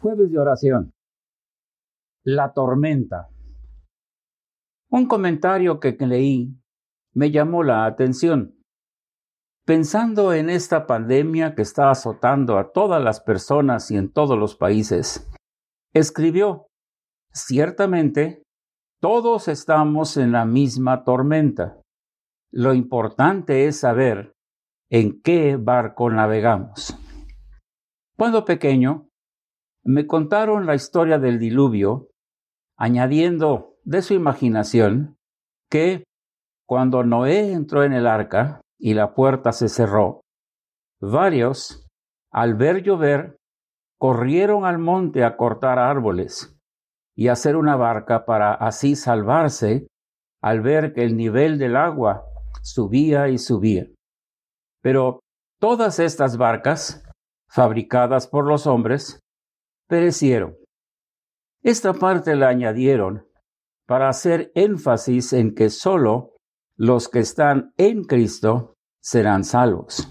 Jueves de oración. La tormenta. Un comentario que leí me llamó la atención. Pensando en esta pandemia que está azotando a todas las personas y en todos los países, escribió, ciertamente, todos estamos en la misma tormenta. Lo importante es saber en qué barco navegamos. Cuando pequeño, me contaron la historia del diluvio, añadiendo de su imaginación que cuando Noé entró en el arca y la puerta se cerró, varios, al ver llover, corrieron al monte a cortar árboles y hacer una barca para así salvarse al ver que el nivel del agua subía y subía. Pero todas estas barcas, fabricadas por los hombres, perecieron. Esta parte la añadieron para hacer énfasis en que sólo los que están en Cristo serán salvos.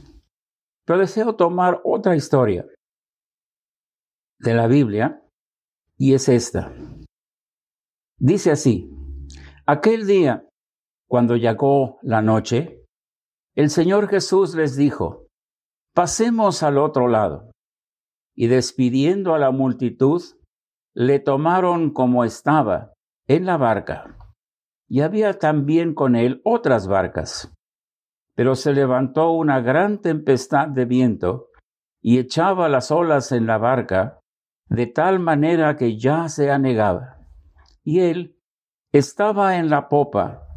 Pero deseo tomar otra historia de la Biblia y es esta. Dice así, aquel día, cuando llegó la noche, el Señor Jesús les dijo, pasemos al otro lado y despidiendo a la multitud, le tomaron como estaba en la barca. Y había también con él otras barcas. Pero se levantó una gran tempestad de viento y echaba las olas en la barca, de tal manera que ya se anegaba. Y él estaba en la popa,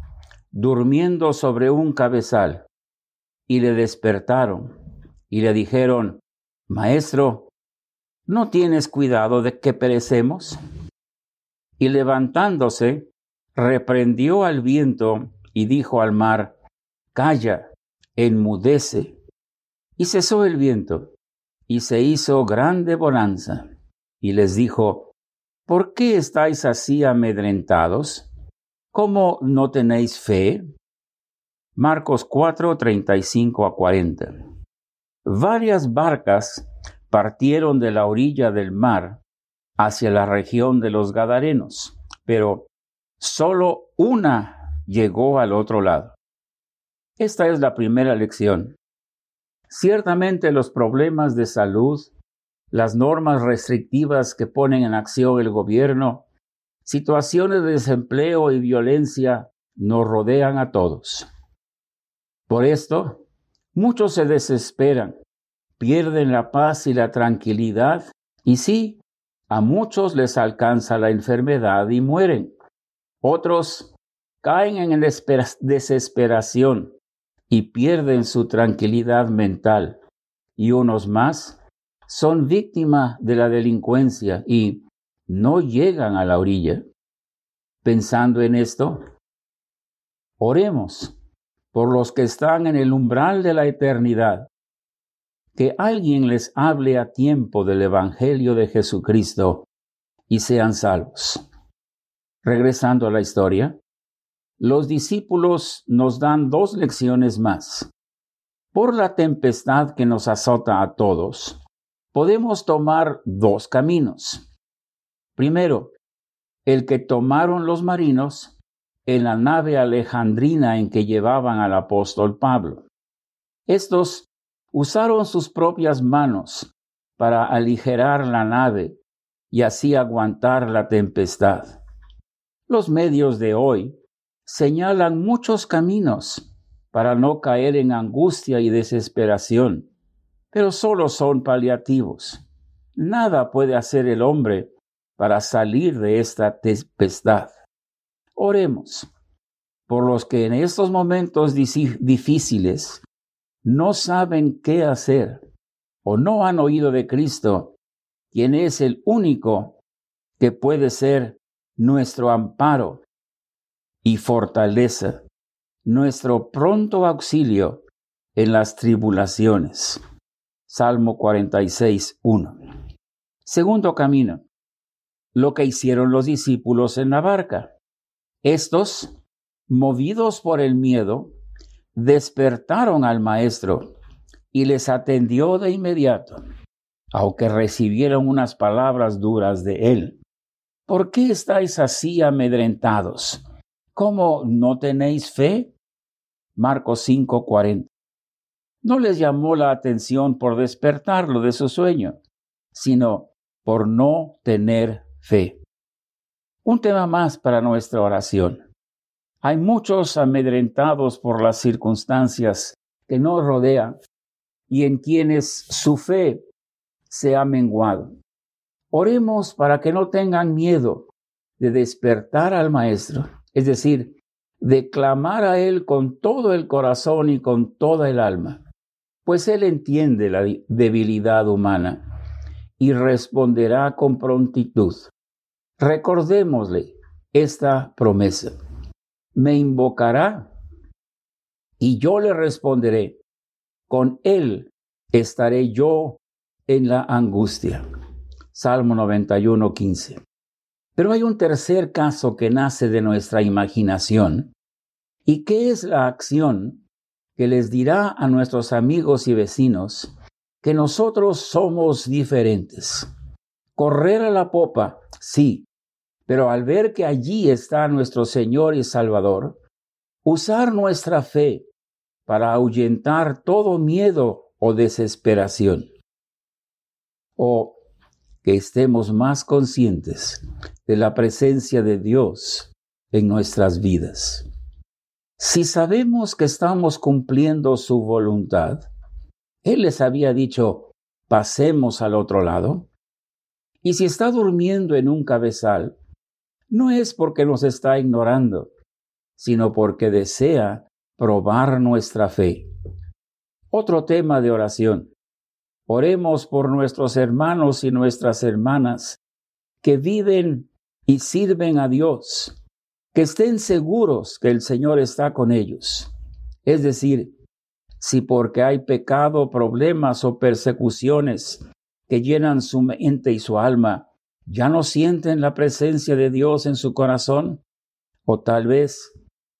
durmiendo sobre un cabezal, y le despertaron y le dijeron, Maestro, ¿no tienes cuidado de que perecemos? Y levantándose, reprendió al viento y dijo al mar, Calla, enmudece. Y cesó el viento, y se hizo grande bonanza. Y les dijo, ¿por qué estáis así amedrentados? ¿Cómo no tenéis fe? Marcos 4, 35 a 40. Varias barcas partieron de la orilla del mar hacia la región de los Gadarenos, pero solo una llegó al otro lado. Esta es la primera lección. Ciertamente los problemas de salud, las normas restrictivas que ponen en acción el gobierno, situaciones de desempleo y violencia nos rodean a todos. Por esto, muchos se desesperan pierden la paz y la tranquilidad, y sí, a muchos les alcanza la enfermedad y mueren. Otros caen en desesperación y pierden su tranquilidad mental, y unos más son víctimas de la delincuencia y no llegan a la orilla. Pensando en esto, oremos por los que están en el umbral de la eternidad que alguien les hable a tiempo del Evangelio de Jesucristo y sean salvos. Regresando a la historia, los discípulos nos dan dos lecciones más. Por la tempestad que nos azota a todos, podemos tomar dos caminos. Primero, el que tomaron los marinos en la nave alejandrina en que llevaban al apóstol Pablo. Estos usaron sus propias manos para aligerar la nave y así aguantar la tempestad. Los medios de hoy señalan muchos caminos para no caer en angustia y desesperación, pero solo son paliativos. Nada puede hacer el hombre para salir de esta tempestad. Oremos por los que en estos momentos difíciles no saben qué hacer o no han oído de Cristo, quien es el único que puede ser nuestro amparo y fortaleza, nuestro pronto auxilio en las tribulaciones. Salmo 46, 1. Segundo camino, lo que hicieron los discípulos en la barca. Estos, movidos por el miedo, despertaron al maestro y les atendió de inmediato. aunque recibieron unas palabras duras de él. ¿Por qué estáis así amedrentados? ¿Cómo no tenéis fe? Marcos 5:40. No les llamó la atención por despertarlo de su sueño, sino por no tener fe. Un tema más para nuestra oración. Hay muchos amedrentados por las circunstancias que nos rodean y en quienes su fe se ha menguado. Oremos para que no tengan miedo de despertar al Maestro, es decir, de clamar a Él con todo el corazón y con toda el alma, pues Él entiende la debilidad humana y responderá con prontitud. Recordémosle esta promesa. Me invocará y yo le responderé. Con Él estaré yo en la angustia. Salmo 91, 15. Pero hay un tercer caso que nace de nuestra imaginación y que es la acción que les dirá a nuestros amigos y vecinos que nosotros somos diferentes. Correr a la popa, sí, pero al ver que allí está nuestro Señor y Salvador, usar nuestra fe para ahuyentar todo miedo o desesperación. O que estemos más conscientes de la presencia de Dios en nuestras vidas. Si sabemos que estamos cumpliendo su voluntad, Él les había dicho, pasemos al otro lado. Y si está durmiendo en un cabezal, no es porque nos está ignorando, sino porque desea probar nuestra fe. Otro tema de oración. Oremos por nuestros hermanos y nuestras hermanas que viven y sirven a Dios, que estén seguros que el Señor está con ellos. Es decir, si porque hay pecado, problemas o persecuciones que llenan su mente y su alma, ya no sienten la presencia de Dios en su corazón, o tal vez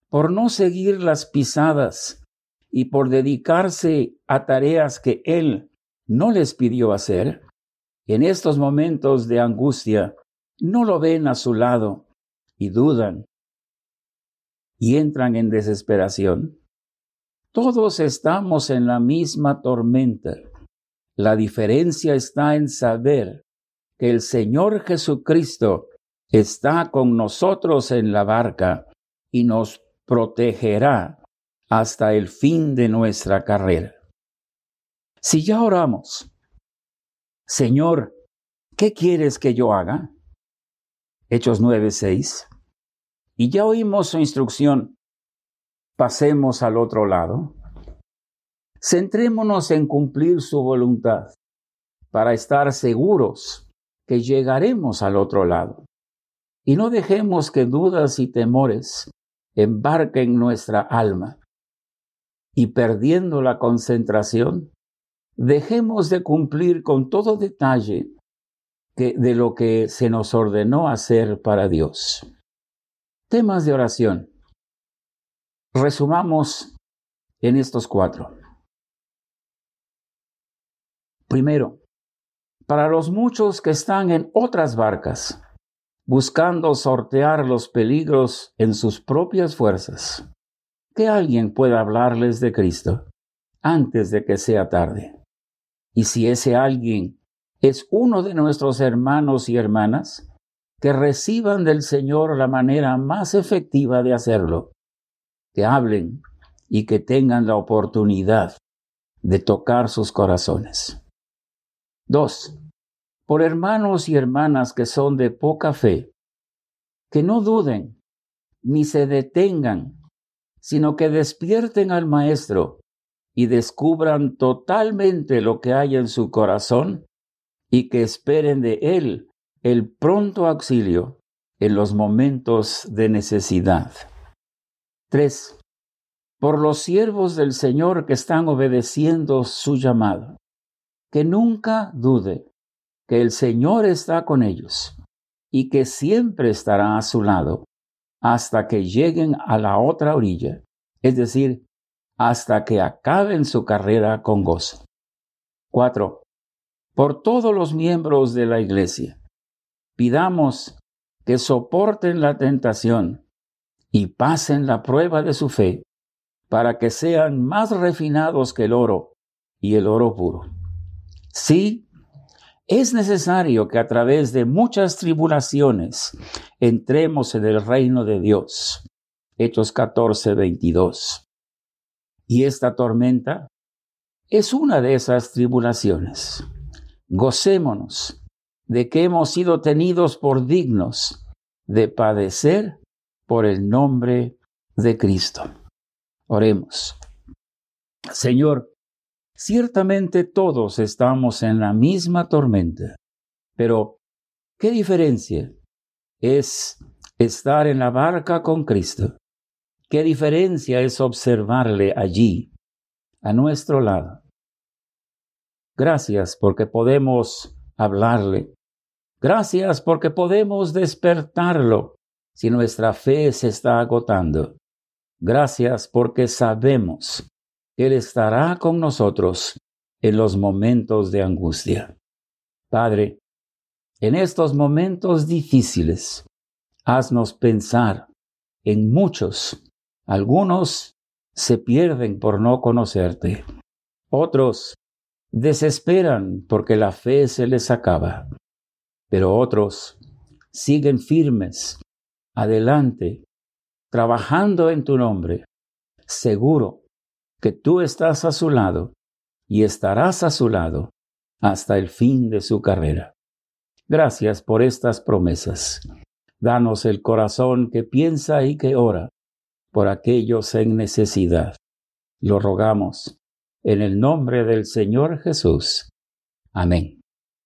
por no seguir las pisadas y por dedicarse a tareas que Él no les pidió hacer, en estos momentos de angustia no lo ven a su lado y dudan y entran en desesperación. Todos estamos en la misma tormenta. La diferencia está en saber que el Señor Jesucristo está con nosotros en la barca y nos protegerá hasta el fin de nuestra carrera. Si ya oramos, Señor, ¿qué quieres que yo haga? Hechos 9:6. Y ya oímos su instrucción. Pasemos al otro lado. Centrémonos en cumplir su voluntad para estar seguros que llegaremos al otro lado. Y no dejemos que dudas y temores embarquen nuestra alma. Y perdiendo la concentración, dejemos de cumplir con todo detalle de lo que se nos ordenó hacer para Dios. Temas de oración. Resumamos en estos cuatro. Primero, para los muchos que están en otras barcas, buscando sortear los peligros en sus propias fuerzas, que alguien pueda hablarles de Cristo antes de que sea tarde. Y si ese alguien es uno de nuestros hermanos y hermanas, que reciban del Señor la manera más efectiva de hacerlo, que hablen y que tengan la oportunidad de tocar sus corazones. Dos, por hermanos y hermanas que son de poca fe, que no duden ni se detengan, sino que despierten al Maestro y descubran totalmente lo que hay en su corazón y que esperen de Él el pronto auxilio en los momentos de necesidad. 3. Por los siervos del Señor que están obedeciendo su llamado, que nunca dude que el Señor está con ellos y que siempre estará a su lado hasta que lleguen a la otra orilla, es decir, hasta que acaben su carrera con gozo. 4. por todos los miembros de la Iglesia. Pidamos que soporten la tentación y pasen la prueba de su fe para que sean más refinados que el oro y el oro puro. Sí, es necesario que a través de muchas tribulaciones entremos en el reino de Dios. Hechos 14, 22. Y esta tormenta es una de esas tribulaciones. Gocémonos de que hemos sido tenidos por dignos de padecer por el nombre de Cristo. Oremos. Señor, ciertamente todos estamos en la misma tormenta, pero ¿qué diferencia es estar en la barca con Cristo? ¿Qué diferencia es observarle allí, a nuestro lado? Gracias porque podemos hablarle. Gracias porque podemos despertarlo si nuestra fe se está agotando. Gracias porque sabemos Él estará con nosotros en los momentos de angustia. Padre, en estos momentos difíciles, haznos pensar en muchos. Algunos se pierden por no conocerte. Otros desesperan porque la fe se les acaba. Pero otros siguen firmes, adelante, trabajando en tu nombre, seguro que tú estás a su lado y estarás a su lado hasta el fin de su carrera. Gracias por estas promesas. Danos el corazón que piensa y que ora por aquellos en necesidad. Lo rogamos en el nombre del Señor Jesús. Amén.